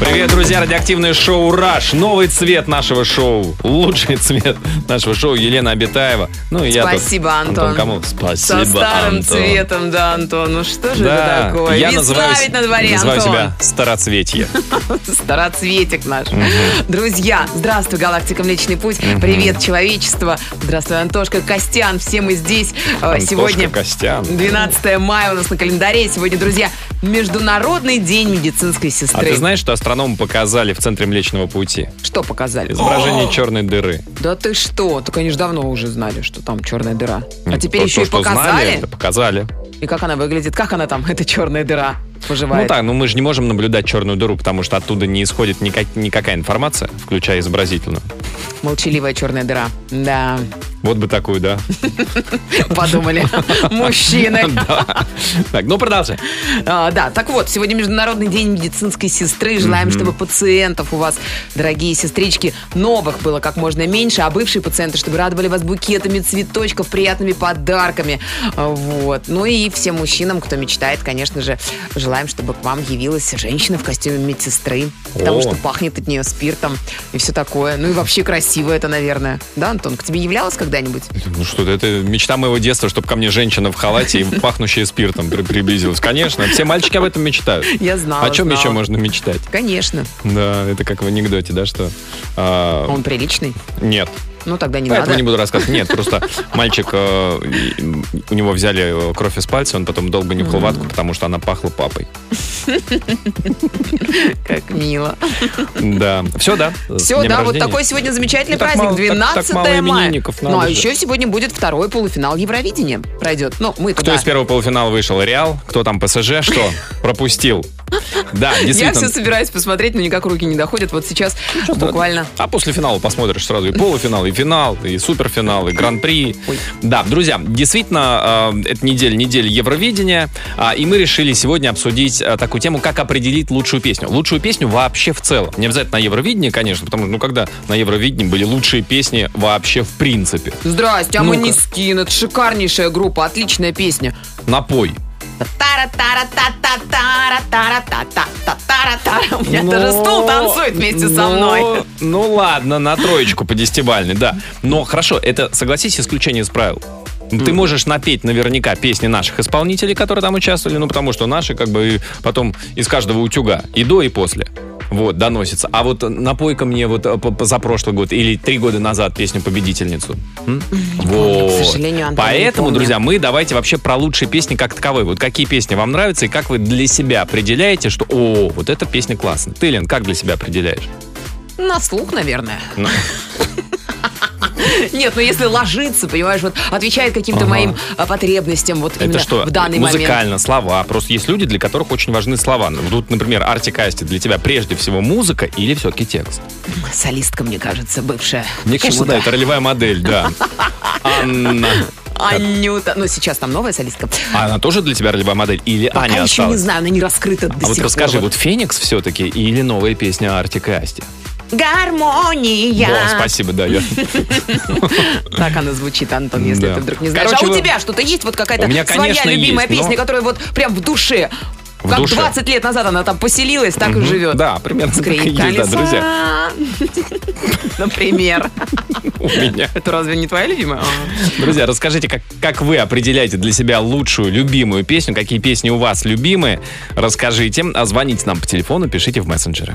Привет, друзья! Радиоактивное шоу «Раш». Новый цвет нашего шоу. Лучший цвет нашего шоу Елена Обитаева. Ну и я тут, Спасибо, Антон. Антон Камолов. Спасибо, Со старым Антон. цветом, да, Антон. Ну что же Да, это такое? я называю, на дворе, называю Антон. себя Староцветье. Староцветик наш. Друзья, здравствуй, Галактика Млечный Путь. Привет, человечество. Здравствуй, Антошка Костян. Все мы здесь. Э, Антошка Сегодня Костян. 12 мая у нас на календаре. Сегодня, друзья, Международный день медицинской А сестры. ты знаешь, что астрономы показали в центре Млечного Пути? Что показали? Изображение черной дыры. Да ты что? Так они же давно уже знали, что там черная дыра. А теперь еще и показали. это показали. И как она выглядит? Как она там, эта черная дыра, поживает? Ну так, ну мы же не можем наблюдать черную дыру, потому что оттуда не исходит никак- никакая информация, включая изобразительную. Молчаливая черная дыра. Да, Вот бы такую, да. подумали. Мужчины. Да. Так, ну продолжай. А, Да, так вот, сегодня Международный день медицинской сестры. Желаем, чтобы пациентов у вас, дорогие сестрички, новых было как можно меньше, а бывшие пациенты, чтобы радовали вас букетами цветочков, приятными подарками. Вот. Ну и всем мужчинам, кто мечтает, конечно же, желаем, чтобы к вам явилась женщина в костюме медсестры, потому О. что пахнет от нее спиртом и все такое. Ну и вообще красиво это, наверное. Да, Антон, к тебе являлась когда-нибудь? Ну что, это мечта моего детства, чтобы ко мне женщина в халате и пахнущая спиртом при- приблизилась. Конечно, все мальчики об этом мечтают. Я знала, О чем знала. еще можно мечтать? Конечно. Да, это как в анекдоте, да, что... а, Он приличный? Нет, Ну тогда не поэтому надо. не буду рассказывать. Нет, просто мальчик, э, у него взяли э, кровь из пальца, он потом долго нюхал ватку, потому что она пахла папой. Как мило. Да. Все, да? Все, да, вот такой сегодня замечательный Ну, праздник, мало- так- 12 так мало мая. Ну, а еще сегодня будет второй полуфинал Евровидения. Пройдет. Ну, мы Кто туда. из первого полуфинала вышел? Реал? Кто там ПСЖ? Что? Пропустил. Да, Я действительно. все собираюсь посмотреть, но никак руки не доходят. Вот сейчас буквально. А после финала посмотришь сразу и полуфинал, и финал, и суперфинал, и гран-при. Ой. Да, друзья, действительно, э, это неделя, неделя Евровидения, а, и мы решили сегодня обсудить э, такую тему, как определить лучшую песню. Лучшую песню вообще в целом. Не обязательно на Евровидении, конечно, потому что, ну, когда на Евровидении были лучшие песни вообще в принципе. Здрасте, а Ну-ка. мы не скин. Это шикарнейшая группа, отличная песня. Напой. У меня даже стул танцует вместе со Ну, мной. Ну ладно, на троечку по десятибальной, да. Но хорошо, это, согласись, исключение из правил. Ты можешь напеть наверняка песни наших исполнителей, которые там участвовали, ну потому что наши как бы потом из каждого утюга и до, и после. Вот, доносится. А вот напой-ка мне вот э, за прошлый год или три года назад песню «Победительницу». М? Вот. к сожалению, Антон, Поэтому, друзья, мы давайте вообще про лучшие песни как таковые. Вот какие песни вам нравятся и как вы для себя определяете, что «О, вот эта песня классная». Ты, Лен, как для себя определяешь? На слух, наверное. Ну. Нет, ну если ложится, понимаешь, вот отвечает каким-то Ага. моим а, потребностям вот именно Это что, в данный момент. музыкально, слова. Просто есть люди, для которых очень важны слова. Ну, Тут, например, Артик Асти для тебя прежде всего музыка или все-таки текст? Солистка, мне кажется, бывшая. Мне кажется, да, это ролевая модель, да. Анна. Анюта. Ну, сейчас там новая солистка. А она тоже для тебя ролевая модель? Или Пока Аня еще не знаю, она не раскрыта до А вот сих расскажи, пор. вот Феникс все-таки или новая песня Артик и Асти? Гармония. О, спасибо, да. я- Так она звучит, Антон, если Да. ты вдруг не знаешь. Короче, а у тебя что-то есть? Вот какая-то меня, своя конечно, любимая есть, но- песня, которая вот прям в душе. В как душе. 20 лет назад она там поселилась, так и Мгм. живет. Да, примерно так и есть, да, друзья. Например. У меня. Это разве не твоя любимая? А. Друзья, расскажите, как, как вы определяете для себя лучшую, любимую песню, какие песни у вас любимые, расскажите, а звоните нам по телефону, пишите в мессенджеры.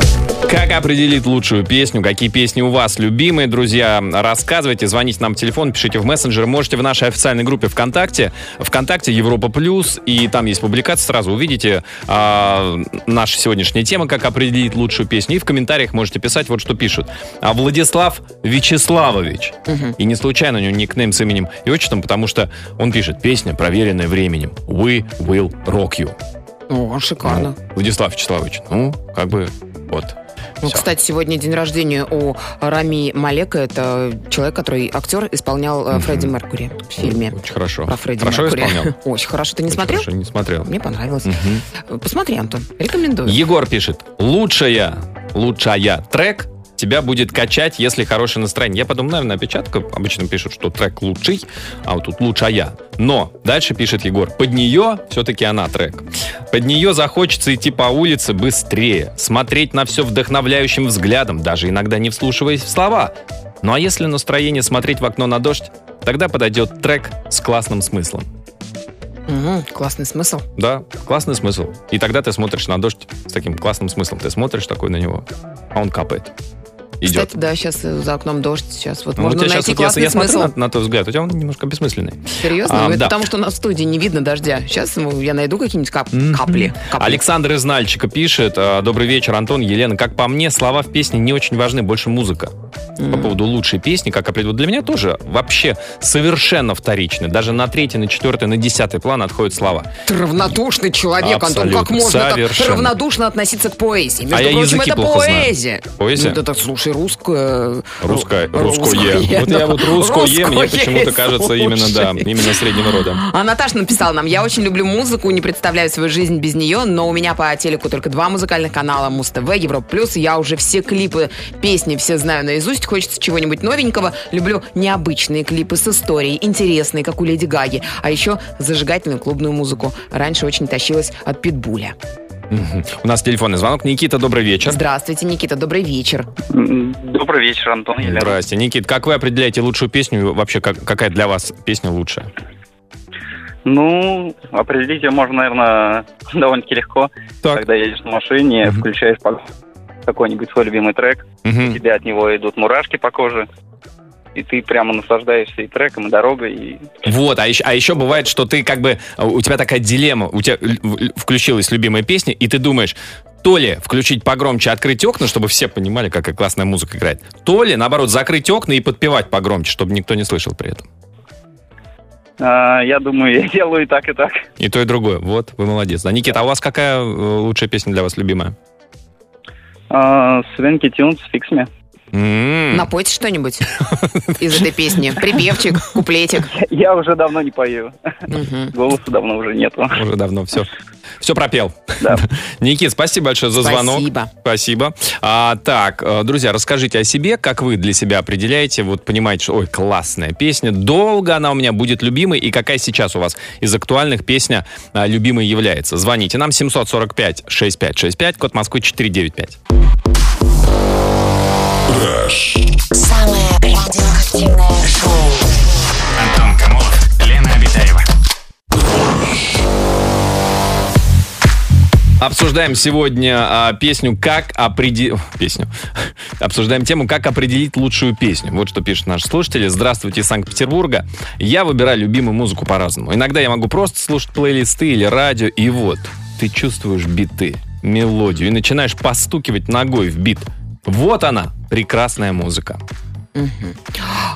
Как определить лучшую песню? Какие песни у вас любимые, друзья? Рассказывайте, звоните нам по телефону, пишите в мессенджер. Можете в нашей официальной группе ВКонтакте. ВКонтакте Европа Плюс. И там есть публикация. Сразу увидите а, наша сегодняшняя тема, как определить лучшую песню. И в комментариях можете писать вот что пишут. А Владислав Вячеславович. И не случайно у него никнейм с именем и отчеством, потому что он пишет песня, проверенная временем. We will rock you. О, шикарно. Ну, Владислав Вячеславович, ну, как бы, вот. Ну, Всё. кстати, сегодня день рождения у Рами Малека. Это человек, который актер исполнял э, Фредди Меркури в фильме Очень хорошо. про Фредди хорошо Меркури. исполнял? Очень хорошо. Ты не Очень смотрел? Хорошо, не смотрел. Мне понравилось. Посмотри, Антон. Рекомендую. Егор пишет, лучшая, лучшая трек тебя будет качать, если хорошее настроение. Я подумал, наверное, опечатка. Обычно пишут, что трек лучший, а вот тут лучшая. Но дальше пишет Егор, под нее все-таки она трек. Под нее захочется идти по улице быстрее, смотреть на все вдохновляющим взглядом, даже иногда не вслушиваясь в слова. Ну а если настроение смотреть в окно на дождь, тогда подойдет трек с классным смыслом. Мгм, классный смысл. Да, классный смысл. И тогда ты смотришь на дождь с таким классным смыслом. Ты смотришь такой на него, а он капает. Идет. Кстати, да, сейчас за окном дождь. Сейчас вот Ну, можно найти вот я- классный я, смотрю смысл. на, на твой взгляд, у тебя он немножко бессмысленный. Серьезно? А, Ну, это да. потому, что у нас в студии не видно дождя. Сейчас ну, я найду какие-нибудь кап- капли. капли. Александр из Нальчика пишет. э, Добрый вечер, Антон, Елена. Как по мне, слова в песне не очень важны, больше музыка. По поводу лучшей песни, как определить, для меня тоже вообще совершенно вторично. Даже на третий, на четвертый, на десятый план отходят слова. Ты равнодушный человек, Антон. Как Абсолютно. можно так Совершенно. равнодушно относиться к поэзии? Между А я прочим, языки это плохо знаю. поэзия. Поэзия? Ну, это, слушай, русское... Русское, ру- русское. Вот я вот русское, мне Русское, почему-то кажется именно, да, именно среднего рода. А Наташа написала нам, я очень люблю музыку, не представляю свою жизнь без нее, но у меня по телеку только два музыкальных канала, Муз-ТВ, Европа Плюс, я уже все клипы, песни все знаю наизусть, хочется чего-нибудь новенького, люблю необычные клипы с историей, интересные, как у Леди Гаги, а еще зажигательную клубную музыку. Раньше очень тащилась от Питбуля. У нас телефонный звонок. Никита, добрый вечер. Здравствуйте, Никита, добрый вечер. Добрый вечер, Антон Елена. Здрасте. Никит, как вы определяете лучшую песню? Вообще, как- какая для вас песня лучшая? Ну, определить ее можно, наверное, довольно-таки легко. Так. Когда едешь на машине, Мгм. включаешь какой-нибудь свой любимый трек, у Мгм. тебя от него идут мурашки по коже, и ты прямо наслаждаешься и треком, и дорогой, и Вот, а еще, а еще бывает, что ты как бы, а, у тебя такая дилемма, у тебя включилась любимая песня, и ты думаешь, то ли включить погромче, открыть окна, чтобы все понимали, какая классная музыка играет, то ли, наоборот, закрыть окна и подпевать погромче, чтобы никто не слышал при этом. а, я думаю, я делаю и так, и так. И то, и другое. Вот, вы молодец. Да, Никита, а у вас какая э, лучшая песня для вас любимая? А, Свенки Тюнс, фикс me. Напойте что-нибудь из этой песни. Припевчик, куплетик. Я уже давно не пою, голоса давно уже нету. Уже давно все. Все пропел. Да. Никит, спасибо большое за звонок. Спасибо. Спасибо. А, так, э, друзья, расскажите о себе, как вы для себя определяете, вот понимаете, что, ой, классная песня, долго она у меня будет любимой, и какая сейчас у вас из актуальных песня а, любимой является. Звоните нам 745-6565, код Москвы 495. Самое радиоактивное шоу. Антон Камолов, Лена Обитаева. Обсуждаем сегодня а, песню «Как определить...» Песню. Обсуждаем тему «Как определить лучшую песню». Вот что пишут наши слушатели. Здравствуйте из Санкт-Петербурга. Я выбираю любимую музыку по-разному. Иногда я могу просто слушать плейлисты или радио, и вот ты чувствуешь биты, мелодию, и начинаешь постукивать ногой в бит. Вот она, прекрасная музыка.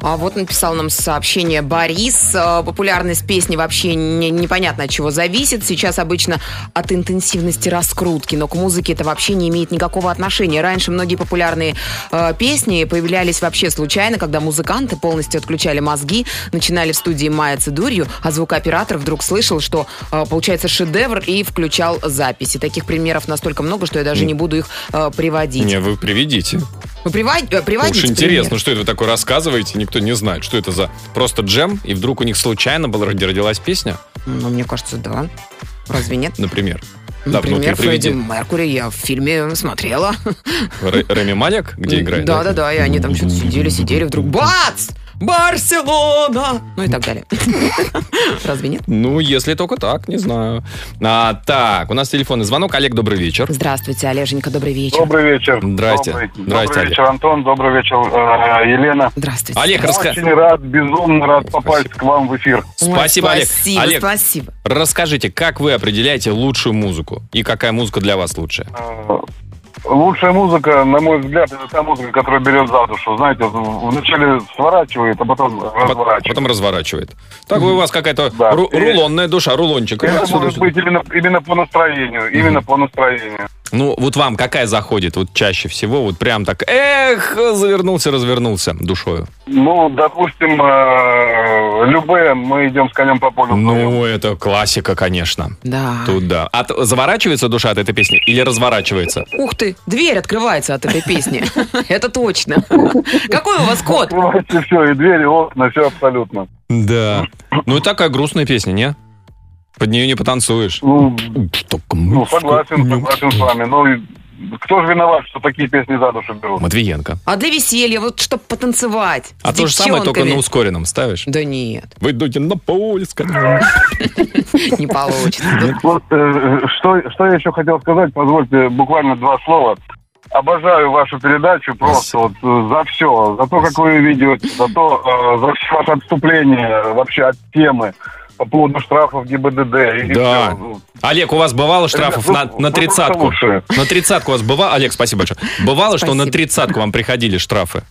А вот написал нам сообщение Борис. Э, Популярность песни вообще не- непонятно от чего зависит. Сейчас обычно от интенсивности раскрутки, но к музыке это вообще не имеет никакого отношения. Раньше многие популярные э, песни появлялись вообще случайно, когда музыканты полностью отключали мозги, начинали в студии маяться дурью, а звукооператор вдруг слышал, что э, получается шедевр и включал записи. Таких примеров настолько много, что я даже не буду их э, приводить. Не, вы приведите. Привод- э, приводите Уж интересно, пример? что это вы такое рассказываете, никто не знает, что это за просто джем, и вдруг у них случайно была родилась песня, Ну, мне кажется, да. Разве нет? например. Да, Например, Фредди. Меркури я в фильме смотрела. Р- Реми Малек, где играет? Да, да, да, и они там что-то сидели, сидели, вдруг бац! Барселона! Ну и так далее. Разве нет? Ну, если только так, не знаю. А, так, у нас телефонный звонок. Олег, добрый вечер. Здравствуйте, Олеженька, добрый вечер. Добрый вечер. Здрасте. Добрый, Здрасте, добрый вечер, Антон. Добрый вечер, э, Елена. Здравствуйте. Олег, раска- Очень рад, безумно рад попасть к вам в эфир. Ой, Спасибо, Олег. Спасибо, Олег, спасибо. расскажите, как вы определяете лучшую музыку? И какая музыка для вас лучшая? Лучшая музыка, на мой взгляд, это та музыка, которая берет за душу. Знаете, вначале сворачивает, а потом Пот- разворачивает. Потом разворачивает. Так у вас какая-то Да. ру- рулонная душа, рулончик. Это может сюда. быть именно, именно по настроению. Именно по настроению. Ну, вот вам какая заходит вот чаще всего? Вот прям так, эх, завернулся, развернулся душою. Ну, допустим, э, любые мы идем с конем по полю. Ну, это классика, конечно. Да. Тут да. А т- заворачивается душа от этой песни или разворачивается? Ух ты, дверь открывается от этой песни. Это точно. Какой у вас код? Все, и двери, и окна, все абсолютно. Да. Ну, и такая грустная песня, не? Под нее не потанцуешь. Ну, ну, согласен, согласен с вами. Ну, и кто же виноват, что такие песни за душу берут? Матвиенко. А для веселья, вот чтобы потанцевать. А с то же самое, только на ускоренном ставишь. Да нет, Вы идете на поле не получится. Вот, э, что, что я еще хотел сказать, позвольте буквально два слова. Обожаю вашу передачу просто вот э, за все, за то, как вы ее ведете, за то, э, за все ваше отступление вообще от темы по поводу штрафов ГИБДД. Да. всё. Олег, у вас бывало штрафов на, на вы тридцатку? просто лучшие. На тридцатку у вас бывало? Олег, спасибо большое. Бывало, что на Спасибо. тридцатку вам приходили штрафы?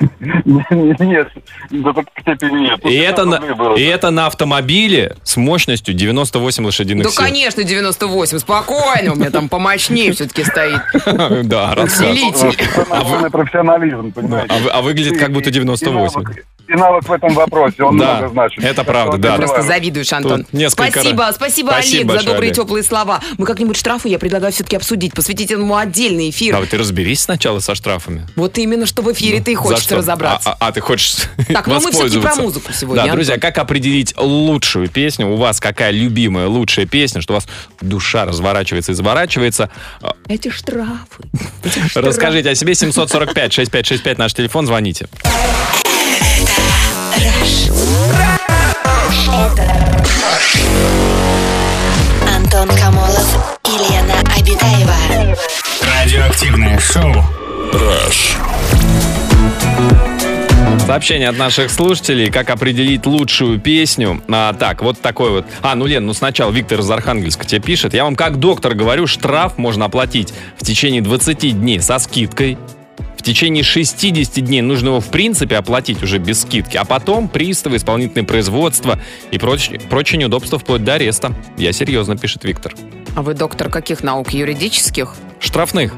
Нет, до такой степени нет. И это, на, и это на автомобиле с мощностью 98 лошадиных Да, сил. конечно, 98. Спокойно, у меня там помощнее все-таки стоит. Да, раз. Полноценный профессионализм, понимаете? А, а выглядит как будто И- и 98. Навык- в этом вопросе, он Да, много значит. это правда, да. Просто завидуешь, Антон. Тут несколько Спасибо, спасибо, Спасибо Олег, большое, за добрые Олег. теплые слова. Мы как-нибудь штрафы, я предлагаю все-таки обсудить, посвятить этому отдельный эфир. Да, вот ты разберись сначала со штрафами. Вот именно, что в эфире ты За хочется что? разобраться. А, а- а ты хочешь Так, ну мы воспользоваться? про музыку сегодня, Да, Антон. друзья, как определить лучшую песню? У вас какая любимая лучшая песня, что у вас душа разворачивается и заворачивается? А, Эти штрафы. эти штрафы. Расскажите о себе. 745-6565 наш телефон, звоните. Радиоактивное шоу. Сообщение от наших слушателей, как определить лучшую песню. А, так, вот такой вот. А, ну, Лен, ну сначала Виктор из Архангельска тебе пишет. Я вам как доктор говорю, штраф можно оплатить в течение 20 дней со скидкой. В течение 60 дней нужно его в принципе оплатить уже без скидки, а потом приставы, исполнительное производство и прочие, прочие неудобства вплоть до ареста. Я серьезно, пишет Виктор. А вы доктор каких наук? Юридических? Штрафных.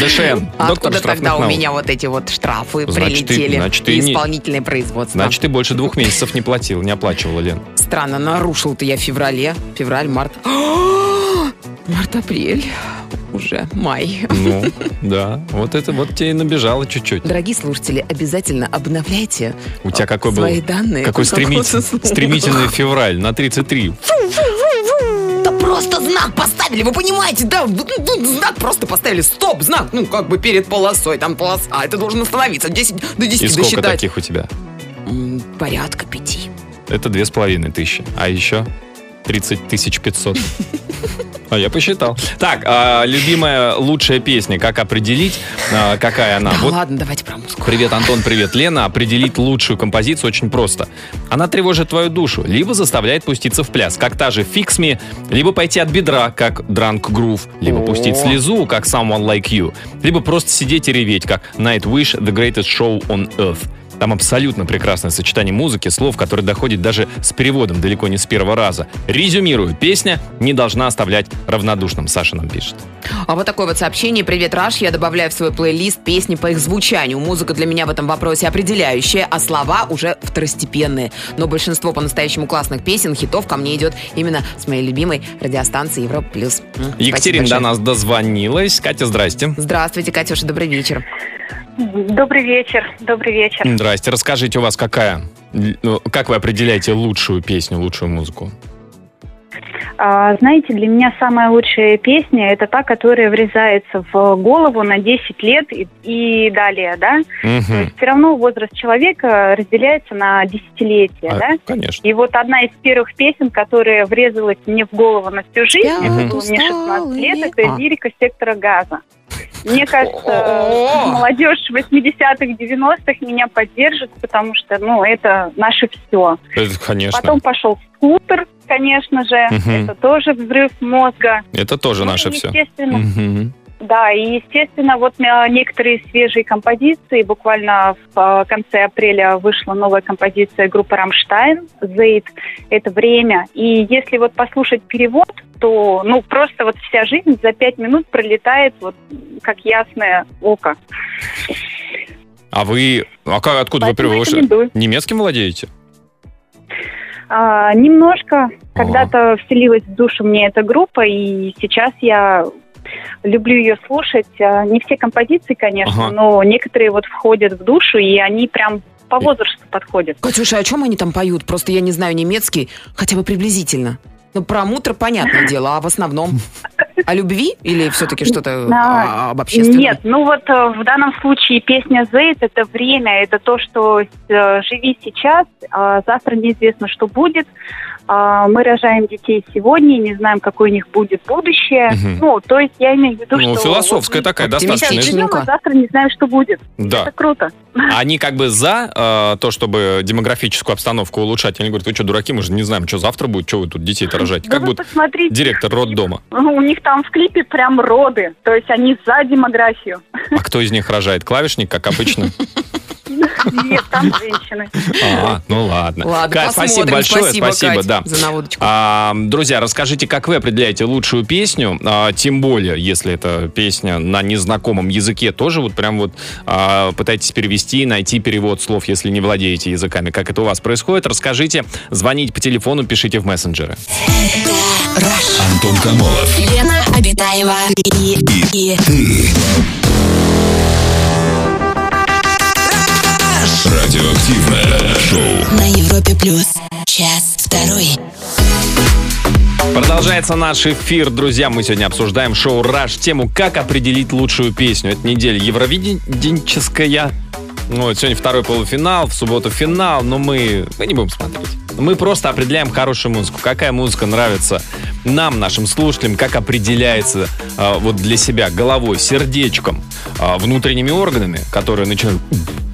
ДШН. А откуда тогда у меня вот эти вот штрафы ты- прилетели? значит, ты и исполнительное производство. Значит, ты больше двух месяцев не платил, не оплачивала, Лен. Странно, нарушил-то я в феврале. Февраль, март. Март, апрель. Уже май. Ну, да. Вот это вот тебе и набежало чуть-чуть. Дорогие слушатели, обязательно обновляйте У тебя какой был? свои данные. Какой Как стремитель- стремительный февраль на 33. Да просто знак поставили, вы понимаете, да? Ну, Знак просто поставили, стоп, знак, ну, как бы перед полосой, там полоса, а это должен остановиться, 10, до 10 И сколько досчитать. таких у тебя? Порядка пяти. Это две с половиной тысячи. А еще 30 тысяч 500. А я посчитал. Так, а, любимая лучшая песня, как определить, а, какая она? Да Вот ладно, давайте про музыку. Привет, Антон, привет, Лена. Определить лучшую композицию очень просто. Она тревожит твою душу, либо заставляет пуститься в пляс, как та же Fix Me, либо пойти от бедра, как Drunk Groove, либо О. пустить слезу, как Someone Like You, либо просто сидеть и реветь, как Nightwish, The Greatest Show on Earth. Там абсолютно прекрасное сочетание музыки, слов, которые доходит даже с переводом далеко не с первого раза. Резюмирую, песня не должна оставлять равнодушным, Саша нам пишет. А вот такое вот сообщение. Привет, Раш. Я добавляю в свой плейлист песни по их звучанию. Музыка для меня в этом вопросе определяющая, а слова уже второстепенные. Но большинство по-настоящему классных песен, хитов ко мне идет именно с моей любимой радиостанции Европа Плюс. Екатерина до нас дозвонилась. Катя, здрасте. Здравствуйте, Катюша, добрый вечер. Добрый вечер, добрый вечер. Здрасте. Расскажите, у вас какая? ну, Как вы определяете лучшую песню, лучшую музыку? А, знаете, для меня самая лучшая песня это та, которая врезается в голову на 10 лет и, и далее, да? То Мгм. есть все равно возраст человека разделяется на десятилетия, А, да? Конечно. И вот одна из первых песен, которая врезалась мне в голову на всю жизнь, Спят это было мне 16 лет, это А. лирика сектора газа. Мне кажется, молодежь 80-х, 90-х меня поддержит, потому что, ну, это наше все. Это, конечно. Потом пошел скутер, конечно же. Мгм. Это тоже взрыв мозга. Это тоже Ну, наше все. Естественно, Да, и, естественно, вот э, некоторые свежие композиции. Буквально в э, конце апреля вышла новая композиция группы «Рамштайн» «Зейд». Это время. И если вот послушать перевод, то, ну, просто вот вся жизнь за пять минут пролетает вот как ясное око. А вы... А как, откуда Поэтому вы рекомендую. Немецким владеете? А, немножко. Когда-то вселилась в душу мне эта группа, и сейчас я люблю ее слушать. А, Не все композиции, конечно, Ага. но некоторые вот входят в душу, и они прям по возрасту подходят. Катюша, о чем они там поют? Просто я не знаю немецкий, хотя бы приблизительно. Ну, про мутро понятное дело, а в основном? О любви или все-таки что-то А, а, об общественном? Нет, ну вот э, в данном случае песня «Зейд» — это время, это то, что э, живи сейчас, а завтра неизвестно, что будет. А, Мы рожаем детей сегодня, и не знаем, какое у них будет будущее. Мгм. Ну, то есть я имею в виду, Ну, что... философская вот такая, достаточно. живем, а завтра не знаем, что будет. Да. Это круто. Они как бы за э, то, чтобы демографическую обстановку улучшать. Они говорят, вы что, дураки, мы же не знаем, что завтра будет, что вы тут детей-то рожаете. Да Как будет посмотрите, директор роддома? у них там в клипе прям роды, то есть они за демографию. А кто из них рожает? Клавишник, как обычно? Нет, там женщины. А, ну ладно. Ладно, Кать, спасибо большое, Спасибо, спасибо, Кать, да. за наводочку. А, друзья, расскажите, как вы определяете лучшую песню, а, тем более, если это песня на незнакомом языке, тоже вот прям вот а, пытайтесь перевести, найти перевод слов, если не владеете языками. Как это у вас происходит, расскажите, звоните по телефону, пишите в мессенджеры. Антон Камолов. Лена Обитаева и, и Радиоактивное шоу. на Европе плюс. Час второй. Продолжается наш эфир, друзья. Мы сегодня обсуждаем шоу «Раш» тему «Как определить лучшую песню». Это неделя евровиденческая. Ну, вот сегодня второй полуфинал, в субботу финал, но мы, мы не будем смотреть. Мы просто определяем хорошую музыку. Какая музыка нравится нам, нашим слушателям, как определяется а, вот для себя головой, сердечком, а, внутренними органами, которые начинают...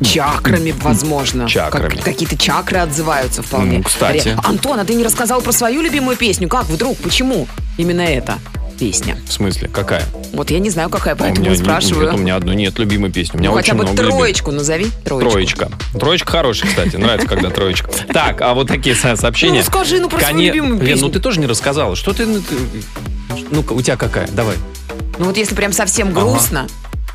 Чакрами, возможно. Чакрами. Как- какие-то чакры отзываются вполне. Ну, кстати. Антон, а ты не рассказал про свою любимую песню? Как вдруг? Почему? Именно эта песня. В смысле, какая? Вот я не знаю, какая, А поэтому и спрашиваю. Нет, у меня одной нет любимой песни. У меня ну, очень хотя бы много троечку назови. Троечку. Троечка. Троечка хорошая, кстати. Нравится, когда троечка. Так, а вот такие со- сообщения. Ну, скажи, ну, про свою любимую Лен, песню. ну ты тоже не рассказала. Что ты... ну, у тебя какая? Давай. Ну вот если прям совсем грустно,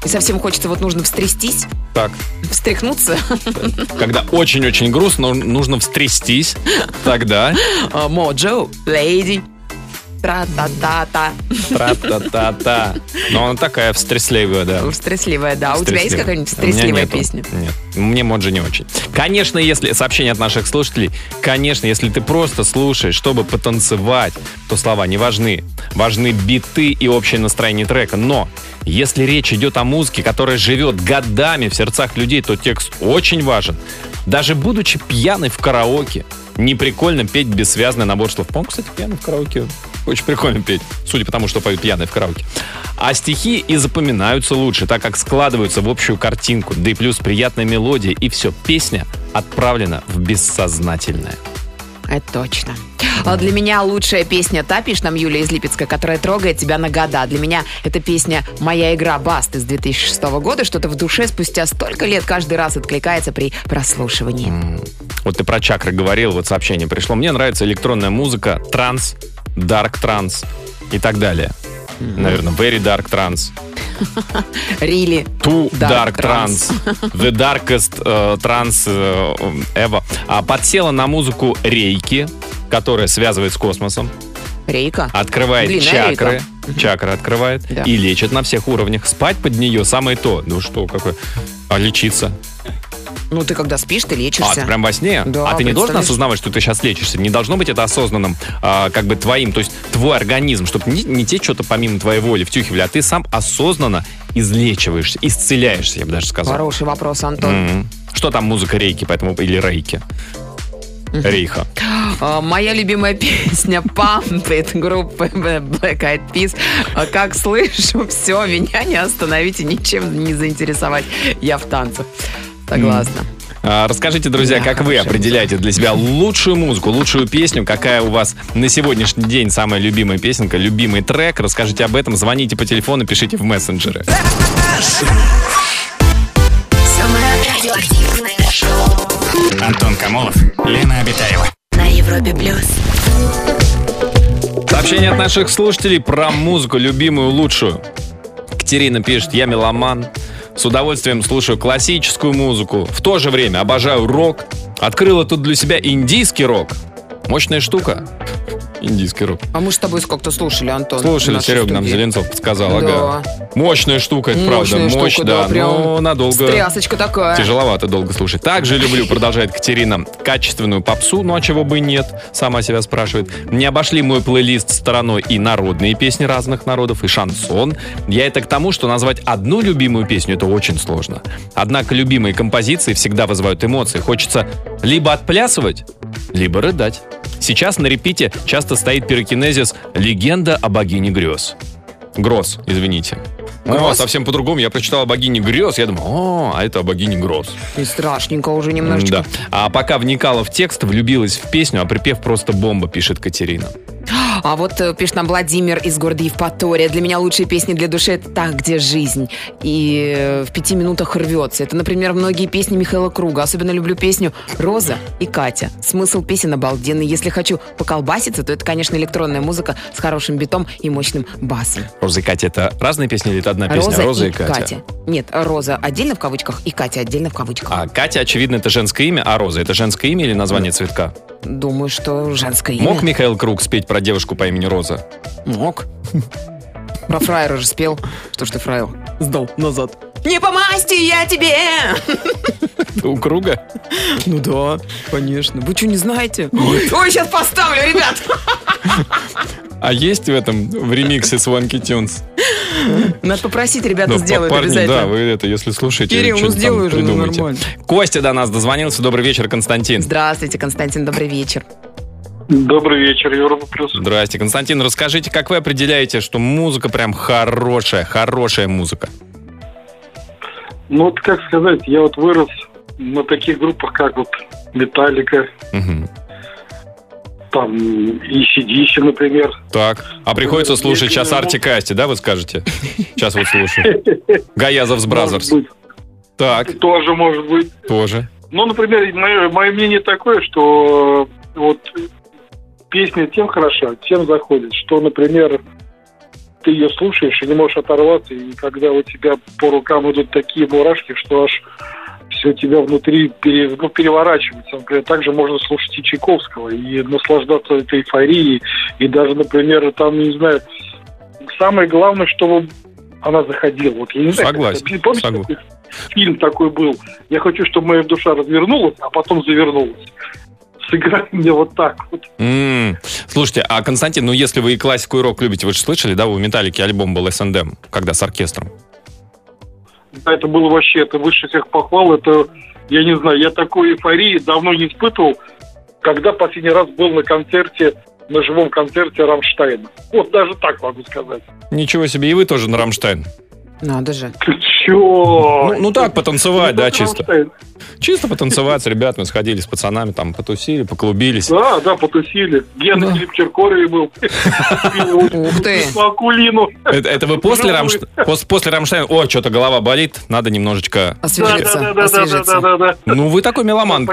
и совсем хочется, вот нужно встрястись, Так, встряхнуться. когда очень-очень грустно, нужно встрястись. Тогда... А, Моджо, леди. Тра-та-та-та. Тра-та-та-та. Но она такая встрясливая, да. Встрясливая, да. У тебя есть какая-нибудь встрясливая песня? Нет. Мне Моджи не очень. Конечно, если... Сообщение от наших слушателей. Конечно, если ты просто слушаешь, чтобы потанцевать, то слова не важны. Важны биты и общее настроение трека. Но если речь идет о музыке, которая живет годами в сердцах людей, то текст очень важен. Даже будучи пьяной в караоке, не прикольно петь бессвязный набор слов. По-моему, кстати, пьяный в караоке очень прикольно петь, судя по тому, что поют пьяные в караоке. А стихи и запоминаются лучше, так как складываются в общую картинку, да и плюс приятная мелодия, и все, песня отправлена в бессознательное. Это точно. А Для меня лучшая песня та, пишет нам Юлия из Липецка, которая трогает тебя на года. Для меня эта песня «Моя игра Баст» из 2006 года. Что-то в душе спустя столько лет каждый раз откликается при прослушивании. Вот ты про чакры говорил, вот сообщение пришло. Мне нравится электронная музыка, транс, дарк транс и так далее. Наверное, very dark trance. Рили. Too Dark Dark, Trance. The Darkest э, Trance э, Ever. А подсела на музыку рейки, которая связывает с космосом, Рейка. открывает Длинная чакры, рейка. чакры открывает Да. и лечит на всех уровнях. Спать под нее самое то. Ну что, какое? А лечиться? Ну, ты когда спишь, ты А, лечишься. ты прям во сне? Да, а ты не должен осознавать, что ты сейчас лечишься? Не должно быть это осознанным, а, как бы твоим, то есть твой организм, чтобы не, не те что-то помимо твоей воли втюхивали, а ты сам осознанно излечиваешься, исцеляешься, я бы даже сказал. Хороший вопрос, Антон. М. Что там музыка рейки, поэтому или рейки? Рейха. А, Моя любимая песня It группы Black Eyed Peas. А, Как слышу, все, меня не остановите, ничем не заинтересовать. Я в танцах. Согласна. А, Расскажите, друзья, Да, как вы определяете для себя лучшую музыку, лучшую песню, какая у вас на сегодняшний день самая любимая песенка, любимый трек. Расскажите об этом, звоните по телефону, пишите в мессенджеры. Самое радиоактивное шоу Антон Камолов, Лена Обитаева. на Европе плюс. Сообщение от наших слушателей про музыку, любимую, лучшую. Катерина пишет, я меломан. С удовольствием слушаю классическую музыку. В то же время обожаю рок. Открыла тут для себя индийский рок. Мощная штука. Индийский рок. А мы с тобой сколько-то слушали, Антон. Слушали, Серега нам. Зеленцов подсказал. Да. Ага. Мощная штука, это правда. Мощная штука, Мощь, да, да. прям Но надолго. Стрясочка такая. Тяжеловато долго слушать. Также люблю, продолжает Катерина, качественную попсу, ну а чего бы и нет, сама себя спрашивает. Не обошли мой плейлист стороной и народные песни разных народов, и шансон. Я это к тому, что назвать одну любимую песню это очень сложно. Однако любимые композиции всегда вызывают эмоции. Хочется либо отплясывать, либо рыдать. Сейчас на репите часто стоит пирокинезис «Легенда о богине грез». Гроз, извините. О, Гроз? совсем по-другому. Я прочитал о богине грез, я думаю, о, а это о богине гроз. И страшненько уже немножечко. Да. А пока вникала в текст, влюбилась в песню, а припев просто бомба, пишет Катерина. А вот э, пишет нам Владимир из города Евпатория. Для меня лучшие песни для души это «Так, где жизнь» и э, «В пяти минутах рвется». Это, например, многие песни Михаила Круга. Особенно люблю песню «Роза» и «Катя». Смысл песен обалденный. Если хочу поколбаситься, то это, конечно, электронная музыка с хорошим битом и мощным басом. Роза и Катя это разные песни или это одна песня? Роза, Роза и, и Катя. Катя. Нет, Роза отдельно в кавычках и Катя отдельно в кавычках. А Катя, очевидно, это женское имя, а Роза это женское имя или название цветка? Думаю, что женское имя. Мог Михаил Круг спеть про девушку по имени Роза? Мог. Про фраера же спел. Что ж ты фраер? Сдал назад. Не по масти я тебе! У Круга? Ну да, конечно. Вы что, не знаете? Ой, сейчас поставлю, ребят! А есть в этом, в ремиксе Swanky Tunes? Надо попросить, ребята Да, сделают парни, обязательно. да, вы это, если слушаете, Кирилл, ну что-то там сделай же, ну придумайте. нормально. Костя до нас дозвонился. Добрый вечер, Константин. Здравствуйте, Константин, добрый вечер. Добрый вечер, Европа Плюс. Здрасте, Константин, расскажите, как вы определяете, что музыка прям хорошая, хорошая музыка? Ну, вот как сказать, я вот вырос на таких группах, как вот Металлика, Мгм. там, ECDC, например. Так, а приходится Нет, слушать сейчас ну- Artik & Asti, да, вы скажете? Сейчас вот слушаю. Gayazovs Brothers. Может быть, Так, тоже может быть. тоже. Ну, например, мое, мое мнение такое, что вот песня тем хороша, тем заходит, что, например, ты ее слушаешь и не можешь оторваться, и когда у тебя по рукам идут такие мурашки, что аж все тебя внутри пере- ну, переворачивается. Например, также можно слушать и Чайковского, и наслаждаться этой эйфорией, и даже, например, там, не знаю, самое главное, чтобы она заходила. Вот, я не знаю, как Согласен, помните, согласен. фильм такой был? Я хочу, чтобы моя душа развернулась, а потом завернулась. Сыграй мне вот так вот. М, Слушайте, а Константин, ну если вы и классику, и рок любите, вы же слышали, да, у Металлики альбом был S&M, когда с оркестром? Да, это было вообще, это выше всех похвал. Это, я не знаю, я такой эйфории давно не испытывал, когда последний раз был на концерте, на живом концерте Рамштайна. Вот даже так могу сказать. Ничего себе, и вы тоже на Рамштайн. Надо же. Ты чё? Ну, ну так, потанцевать, да, Ну, чисто. Чисто потанцевать с ребятами, сходили с пацанами, там, потусили, поклубились. Да, да, потусили. Гена Да. Филиппе Киркорове был. Ух ты. Акулину. Это, вы после, Рамштайна, о, что-то голова болит, надо немножечко... Освежиться, Да, да, да, да, да, освежиться. да, да. Ну, вы такой меломан.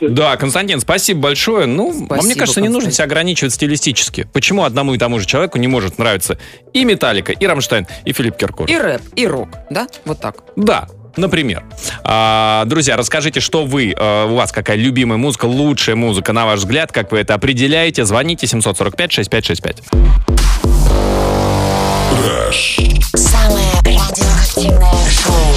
Да, Константин, спасибо большое. Ну, а мне кажется, не нужно себя ограничивать стилистически. Почему одному и тому же человеку не может нравиться и Металлика, и Рамштайн, и Филипп Киркоров? И рэп, и рок, да? Вот так. Да, например. А, друзья, расскажите, что вы, э, у вас какая любимая музыка, лучшая музыка, на ваш взгляд, как вы это определяете? Звоните 745-6565. Самое радиоактивное шоу.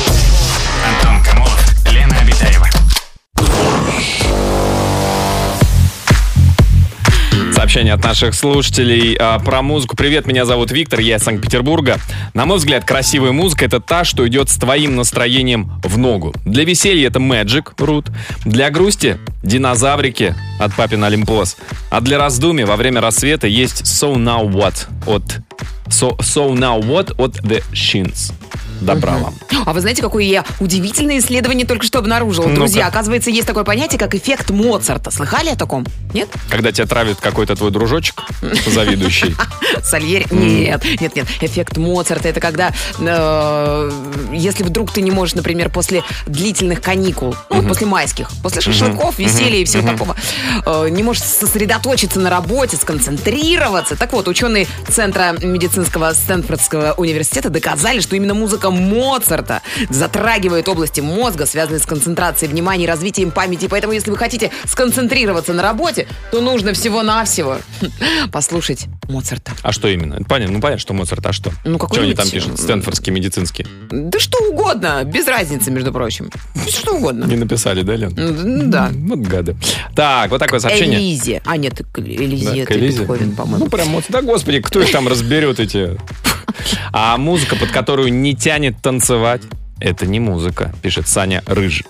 Сообщение от наших слушателей а, про музыку. Привет, меня зовут Виктор, я из Санкт-Петербурга. На мой взгляд, красивая музыка — это та, что идет с твоим настроением в ногу. Для веселья это Magic, Root. Для грусти — динозаврики от Папин Олимпос. А для раздумий во время рассвета есть So Now What от So, so Now What от The Shins. Добра вам. А вы знаете, какое я удивительное исследование только что обнаружила? Друзья, оказывается, есть такое понятие, как эффект Моцарта. Слыхали о таком? Нет? Когда тебя травит какой-то твой дружочек завидующий. Сальери? Нет, нет, нет. Эффект Моцарта это когда, э, если вдруг ты не можешь, например, после длительных каникул, ну, после майских, после шашлыков, веселья и всего такого, э, не можешь сосредоточиться на работе, сконцентрироваться. Так вот, ученые Центра медицинского Стэнфордского университета доказали, что именно музыка Моцарта затрагивает области мозга, связанные с концентрацией внимания и развитием памяти. Поэтому, если вы хотите сконцентрироваться на работе, то нужно всего-навсего послушать Моцарта. А что именно? Понятно, ну понятно, что Моцарт, а что? Ну, Что они там пишут? Стэнфордские медицинские. Да что угодно, без разницы, между прочим. Что угодно. Не написали, да, Лен? М, Да. Вот гады. Так, вот такое сообщение. Элизе. А, нет, Да, Элизе, к это Элизе. Бетховен, по-моему. Ну, прям вот, да, господи, кто их там разберет эти... А музыка, под которую не тянет танцевать, это не музыка, пишет Саня Рыж.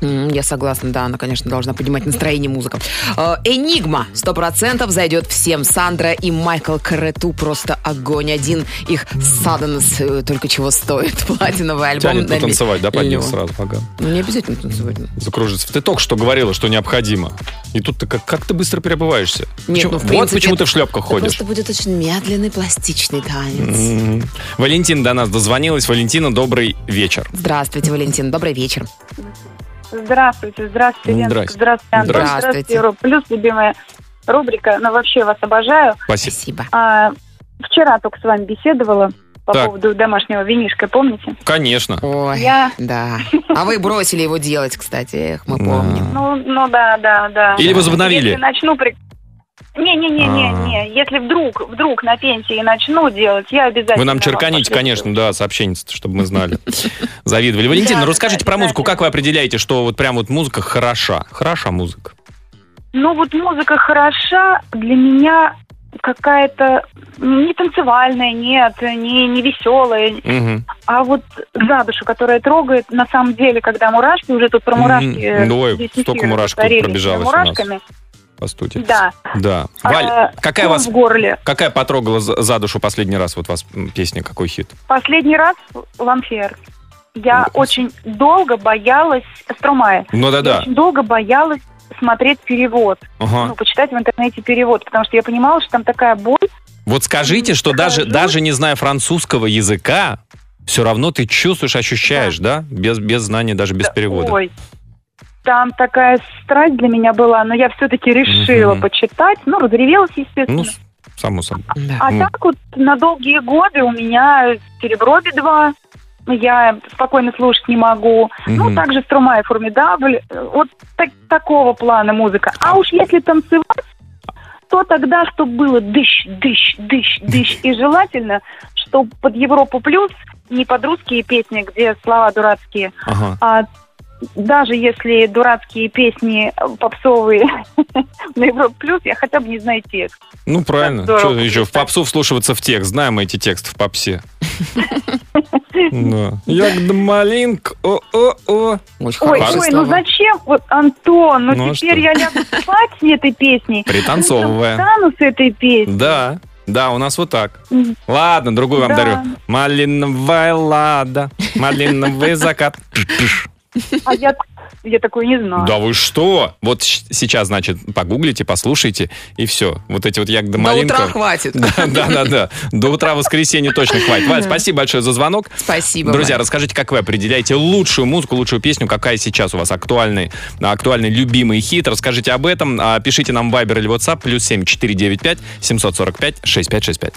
Я согласна, да, она, конечно, должна поднимать настроение музыка. Э, Энигма, сто процентов зайдет всем. Сандра и Майкл Карету просто огонь. Один их Саденс только чего стоит. Платиновый альбом. Тянет потанцевать, да, под них сразу, ага. Ну, не обязательно танцевать. Закружится. Ты только что говорила, что необходимо. И тут ты как, как ты быстро перебываешься. Нет, Почему- ну, в вот принципе, почему ты в шлепках ходишь. просто будет очень медленный, пластичный танец. Мгм. Валентина до нас дозвонилась. Валентина, добрый вечер. Здравствуйте, Валентин, добрый вечер. Здравствуйте, здравствуйте, Леночка, Здрасте. здравствуйте, Антон, Здравствуйте. здравствуйте, Юра. Плюс любимая рубрика, ну вообще вас обожаю. Спасибо. Спасибо. А, вчера только с вами беседовала по Так. поводу домашнего винишка, помните? Конечно. Ой, Я- да. А вы бросили его делать, кстати, эх, мы помним. Ну, ну да, да, да. Или возобновили? Если начну при... Не-не-не-не-не. Если вдруг, вдруг на пенсии начну делать, я обязательно... Вы нам черканите, конечно, да, сообщение, чтобы мы знали. Завидовали. Валентина, ну расскажите про музыку. Как вы определяете, что вот прям вот музыка хороша? Хороша музыка. Ну вот музыка хороша для меня какая-то не танцевальная, нет, не, не веселая, Мгм. А вот за душу, которая трогает, на самом деле, когда мурашки, уже тут про мурашки... э, Ну, ой, столько мурашек пробежалось с у нас. По стути. Да. Да. А, Валь, какая ком вас, в горле. какая потрогала за душу последний раз? Вот вас песня, какой хит? Последний раз Ламфер. Я Ну, очень долго боялась Стромая. Ну да-да. очень долго боялась смотреть перевод. Ну, Ага. почитать в интернете перевод, потому что я понимала, что там такая боль. Вот скажите, что даже, Хожу. даже не зная французского языка, все равно ты чувствуешь, ощущаешь, да? Без, без знания, даже без перевода. Ой, там такая страсть для меня была, но я все-таки решила Мгм. почитать. Ну, разревелась, естественно. Ну, само собой. Да. А Ну. так вот на долгие годы у меня серебро Би-2, я спокойно слушать не могу. Ну, Мгм. также Струма и Формидабль. Вот так- такого плана музыка. А уж если танцевать, то тогда, чтобы было дыщ, дыщ, дыщ, дыщ. И желательно, чтобы под Европу плюс, не под русские песни, где слова дурацкие, Ага. а даже если дурацкие песни попсовые на Европу плюс, я хотя бы не знаю текст. Ну, правильно. Что еще, в попсу вслушиваться в текст. Знаем мы эти тексты в попсе. Да. Ягода малинка, о-о-о. Ой, ой, ну зачем? Вот, Антон, ну, Ну, а теперь я лягу спать с этой песней. Пританцовывая. Встану с этой песней. Да, да, у нас вот так. Ладно, другую вам Да. дарю. Малиновая лада, малиновый закат. А я, я такой не знаю. Да вы что? Вот сейчас, значит, погуглите, послушайте, и все. Вот эти вот ягоды До малинка. утра хватит. Да, да, да, да. До утра воскресенья точно хватит. Валь, спасибо большое за звонок. Спасибо. Друзья, расскажите, как вы определяете лучшую музыку, лучшую песню, какая сейчас у вас актуальный, актуальный любимый хит. Расскажите об этом. А, Пишите нам в Viber или WhatsApp плюс 7 495 745 6565.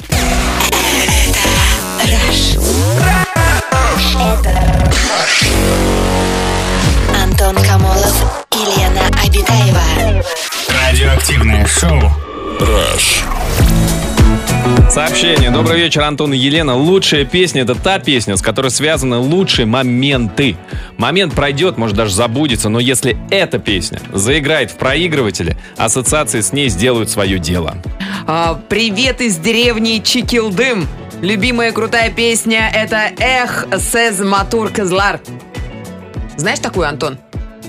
Антон Камолов и Лена Обитаева. Радиоактивное шоу. Сообщение. Добрый вечер, Антон и Елена. Лучшая песня – это та песня, с которой связаны лучшие моменты. Момент пройдет, может даже забудется, но если эта песня заиграет в проигрывателе, ассоциации с ней сделают свое дело. А, Привет из деревни Чикилдым. Любимая крутая песня это «Эх, сез матур кызлар». Знаешь такую, Антон?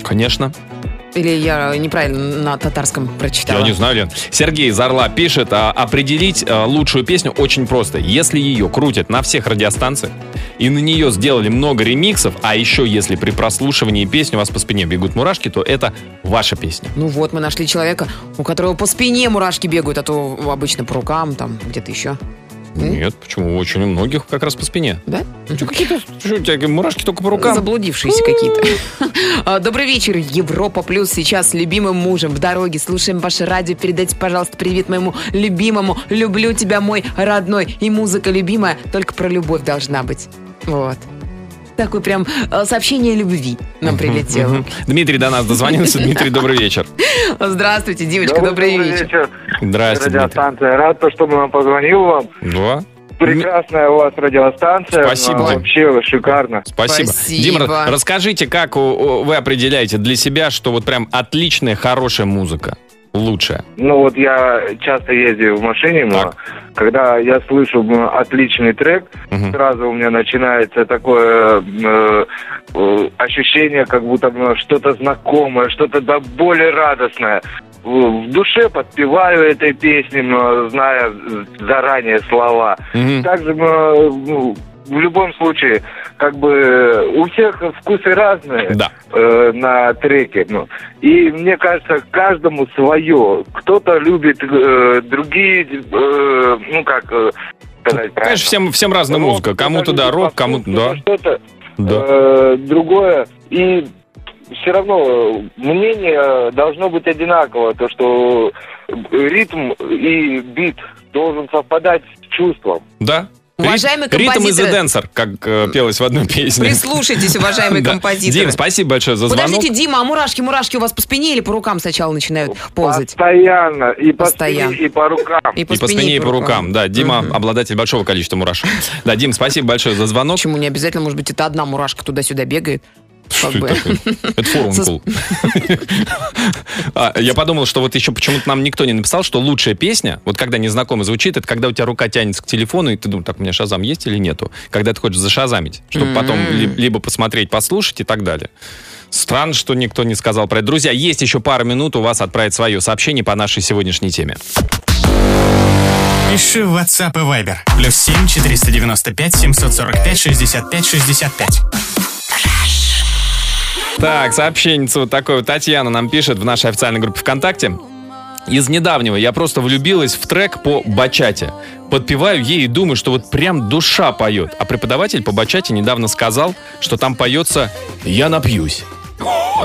Конечно. Или я неправильно на татарском прочитала? Я не знаю, Лен. Сергей из Орла пишет, а, определить а, лучшую песню очень просто. Если ее крутят на всех радиостанциях, и на нее сделали много ремиксов, а еще если при прослушивании песни у вас по спине бегут мурашки, то это ваша песня. Ну вот, мы нашли человека, у которого по спине мурашки бегают, а то обычно по рукам, там, где-то еще. Нет, почему? Очень у многих как раз по спине. Да? Что, какие-то, что, у тебя мурашки только по рукам? Заблудившиеся какие-то. А, Добрый вечер, Европа Плюс. Сейчас с любимым мужем в дороге. Слушаем ваше радио. Передайте, пожалуйста, привет моему любимому. Люблю тебя, мой родной. И музыка любимая только про любовь должна быть. Вот. Такое прям э, сообщение любви нам прилетело. Дмитрий до нас дозвонился. Дмитрий, добрый вечер. Здравствуйте, девочка, добрый вечер. Дмитрий. Радиостанция. Рад, то, что мы позвонил вам. Да? Прекрасная у вас радиостанция. Спасибо, А, Дим. Вообще шикарно. Спасибо. Спасибо. Дима, ра- расскажите, как вы определяете для себя, что вот прям отличная, хорошая музыка? Лучшая. Ну вот я часто ездил в машине, м, Так. когда я слышу отличный трек, Мгм. сразу у меня начинается такое м, э, ощущение, как будто что-то знакомое, что-то да более радостное. В душе подпеваю этой песни, м, зная заранее слова. Мгм. Также м, ну, в любом случае, как бы у всех вкусы разные Да. э, на треке. Ну. И мне кажется, каждому свое. Кто-то любит э, другие, э, ну как э, сказать правильно. Конечно, всем, всем разная Рок, музыка. Кому-то да, рок, кому-то да. Что-то Да. э, другое. И все равно э, мнение должно быть одинаково. То, что ритм и бит должен совпадать с чувством. Да. Уважаемый Рит- Ритм из композитор. Денсер, как э, пелось в одной песне. Прислушайтесь, уважаемые Да. композиторы. Дим, спасибо большое за звонок. Подождите, Дима, а мурашки, мурашки у вас по спине или по рукам сначала начинают ползать? Постоянно. И по Постоянно. спине, и по рукам. И по спине, и по рукам. Да, Дима Мгм. обладатель большого количества мурашек. Да, Дим, спасибо большое за звонок. Почему не обязательно, может быть, это одна мурашка туда-сюда бегает? Что Как бы. это такое? Это фурункул. А, Я подумал, что вот еще почему-то нам никто не написал, что лучшая песня, вот когда незнакомый звучит, это когда у тебя рука тянется к телефону, и ты думаешь, так, у меня шазам есть или нету? Когда ты хочешь зашазамить, чтобы потом ли- либо посмотреть, послушать и так далее. Странно, что никто не сказал про это. Друзья, есть еще пару минут у вас отправить свое сообщение по нашей сегодняшней теме. Пиши в WhatsApp и Viber. Плюс 7 495 745 65 65. Так, сообщенница вот такое. Татьяна нам пишет в нашей официальной группе ВКонтакте. Из недавнего я просто влюбилась в трек по бачате. Подпеваю ей и думаю, что вот прям душа поет. А преподаватель по бачате недавно сказал, что там поется «Я напьюсь».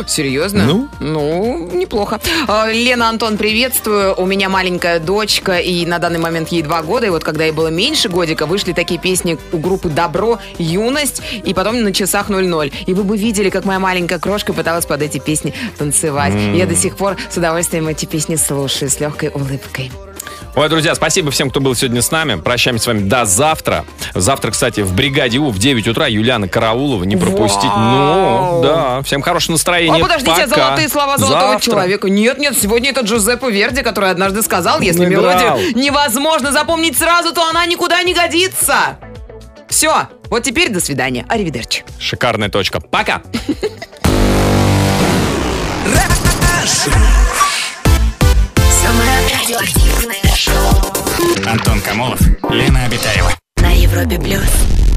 Серьезно? Ну? Ну, неплохо. А, Лена, Антон, приветствую. У меня маленькая дочка, и на данный момент ей два года. И вот когда ей было меньше годика, вышли такие песни у группы «Добро», «Юность», и потом на часах 00. И вы бы видели, как моя маленькая крошка пыталась под эти песни танцевать. И Я до сих пор с удовольствием эти песни слушаю с легкой улыбкой. Ой, друзья, спасибо всем, кто был сегодня с нами. Прощаемся с вами до завтра. Завтра, кстати, в бригаде У в 9 утра Юлиана Караулова. Не пропустить. Вау! Ну, да. Всем хорошего настроения. А подождите, Пока. золотые слова золотого Завтра. человека. Нет, нет, сегодня это Джузеппе Верди, который однажды сказал, если Наиграл. мелодию невозможно запомнить сразу, то она никуда не годится. Все, вот теперь до свидания. Аривидерчи. Шикарная точка. Пока. Самое радиоактивное Антон Камолов, Лена Обитаева. на Европе плюс.